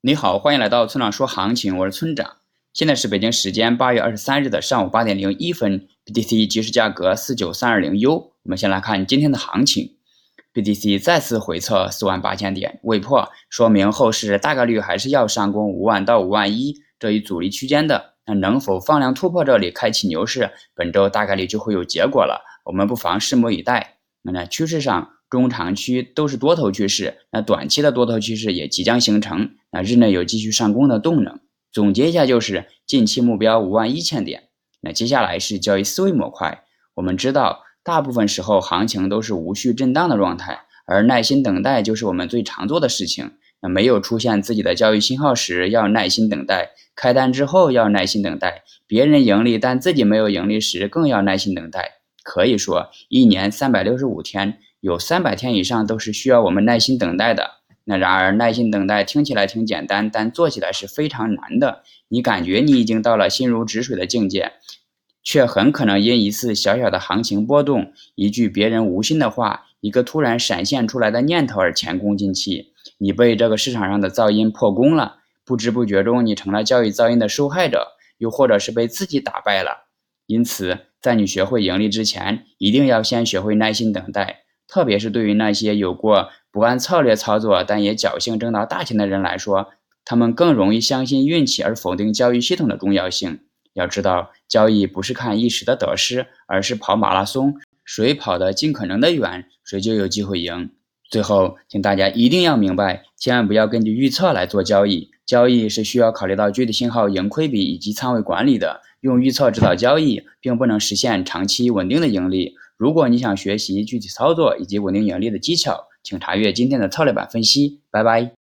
你好，欢迎来到村长说行情，我是村长。现在是北京时间八月二十三日的上午八点零一分，BTC 即时价格四九三二零 U。我们先来看今天的行情，BTC 再次回测四万八千点未破，说明后市大概率还是要上攻五万到五万一这一阻力区间的。那能否放量突破这里，开启牛市？本周大概率就会有结果了，我们不妨拭目以待。那呢趋势上。中长期都是多头趋势，那短期的多头趋势也即将形成，那日内有继续上攻的动能。总结一下就是近期目标五万一千点。那接下来是交易思维模块。我们知道，大部分时候行情都是无序震荡的状态，而耐心等待就是我们最常做的事情。那没有出现自己的交易信号时，要耐心等待；开单之后要耐心等待；别人盈利但自己没有盈利时，更要耐心等待。可以说，一年三百六十五天。有三百天以上都是需要我们耐心等待的。那然而，耐心等待听起来挺简单，但做起来是非常难的。你感觉你已经到了心如止水的境界，却很可能因一次小小的行情波动、一句别人无心的话、一个突然闪现出来的念头而前功尽弃。你被这个市场上的噪音破功了，不知不觉中你成了交易噪音的受害者，又或者是被自己打败了。因此，在你学会盈利之前，一定要先学会耐心等待。特别是对于那些有过不按策略操作但也侥幸挣到大钱的人来说，他们更容易相信运气而否定交易系统的重要性。要知道，交易不是看一时的得失，而是跑马拉松，谁跑得尽可能的远，谁就有机会赢。最后，请大家一定要明白，千万不要根据预测来做交易，交易是需要考虑到具体信号、盈亏比以及仓位管理的。用预测指导交易，并不能实现长期稳定的盈利。如果你想学习具体操作以及稳定盈利的技巧，请查阅今天的策略版分析。拜拜。